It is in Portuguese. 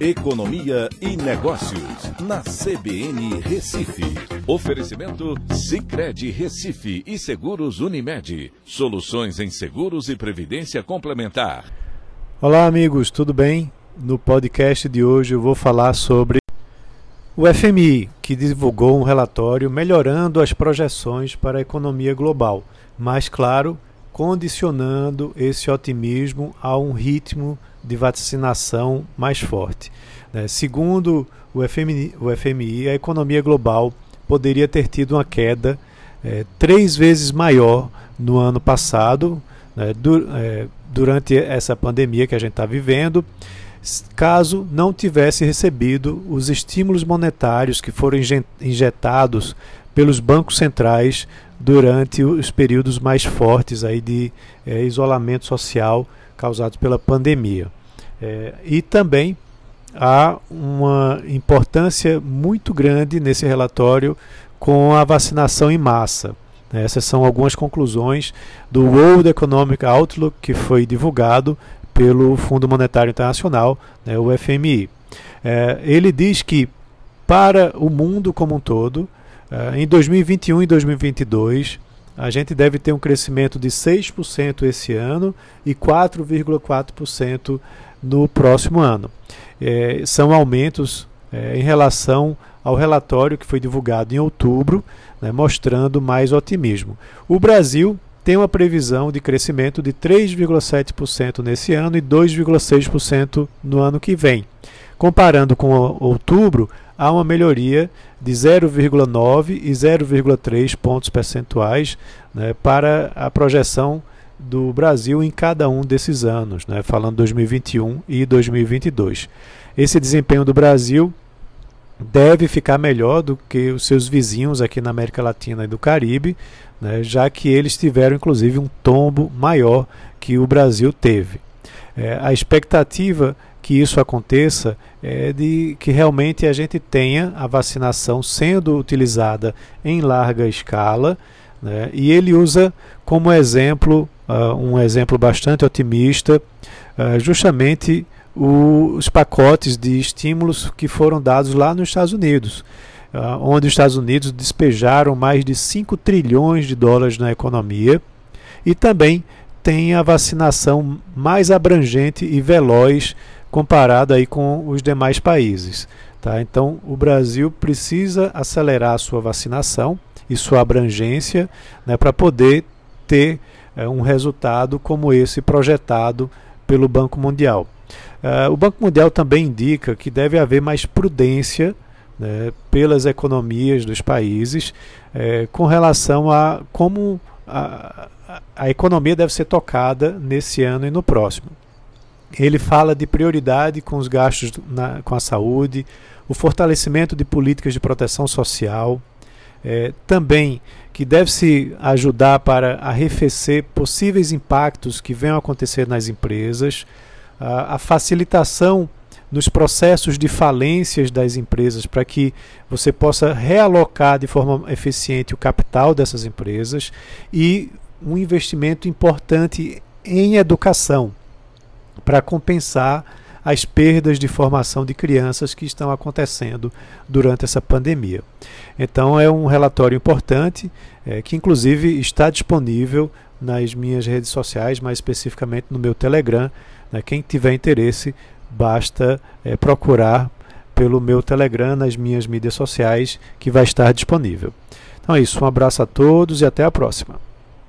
Economia e Negócios, na CBN Recife. Oferecimento Cicred Recife e Seguros Unimed. Soluções em seguros e previdência complementar. Olá, amigos, tudo bem? No podcast de hoje eu vou falar sobre o FMI, que divulgou um relatório melhorando as projeções para a economia global, mas, claro, condicionando esse otimismo a um ritmo de vacinação mais forte. Né? Segundo o FMI, o FMI, a economia global poderia ter tido uma queda é, três vezes maior no ano passado, né, du é, durante essa pandemia que a gente está vivendo, caso não tivesse recebido os estímulos monetários que foram injetados pelos bancos centrais durante os períodos mais fortes aí de é, isolamento social causados pela pandemia. É, e também há uma importância muito grande nesse relatório com a vacinação em massa. Né? Essas são algumas conclusões do World Economic Outlook que foi divulgado pelo Fundo Monetário Internacional, né, o FMI. É, ele diz que para o mundo como um todo, é, em 2021 e 2022, a gente deve ter um crescimento de 6% esse ano e 4,4% no próximo ano. É, são aumentos é, em relação ao relatório que foi divulgado em outubro, né, mostrando mais otimismo. O Brasil tem uma previsão de crescimento de 3,7% nesse ano e 2,6% no ano que vem. Comparando com outubro, há uma melhoria de 0,9 e 0,3 pontos percentuais né, para a projeção do Brasil em cada um desses anos, né, falando 2021 e 2022. Esse desempenho do Brasil deve ficar melhor do que os seus vizinhos aqui na América Latina e do Caribe, né, já que eles tiveram inclusive um tombo maior que o Brasil teve. É, a expectativa que isso aconteça é de que realmente a gente tenha a vacinação sendo utilizada em larga escala, né, e ele usa como exemplo, uh, um exemplo bastante otimista, uh, justamente o, os pacotes de estímulos que foram dados lá nos Estados Unidos, onde os Estados Unidos despejaram mais de 5 trilhões de dólares na economia e também tem a vacinação mais abrangente e veloz comparada aí com os demais países. Tá? Então, o Brasil precisa acelerar a sua vacinação e sua abrangência né, para poder ter é, um resultado como esse projetado pelo Banco Mundial. Uh, o Banco Mundial também indica que deve haver mais prudência né, pelas economias dos países é, com relação a como a, a, economia deve ser tocada nesse ano e no próximo. Ele fala de prioridade com os gastos na, com a saúde, o fortalecimento de políticas de proteção social, é, também que deve se ajudar para arrefecer possíveis impactos que venham a acontecer nas empresas, a, a facilitação nos processos de falências das empresas para que você possa realocar de forma eficiente o capital dessas empresas e um investimento importante em educação para compensar as perdas de formação de crianças que estão acontecendo durante essa pandemia. Então, é um relatório importante é, que, inclusive, está disponível nas minhas redes sociais, mais especificamente no meu Telegram. Né? Quem tiver interesse, basta é, procurar pelo meu Telegram nas minhas mídias sociais, que vai estar disponível. Então é isso, um abraço a todos e até a próxima.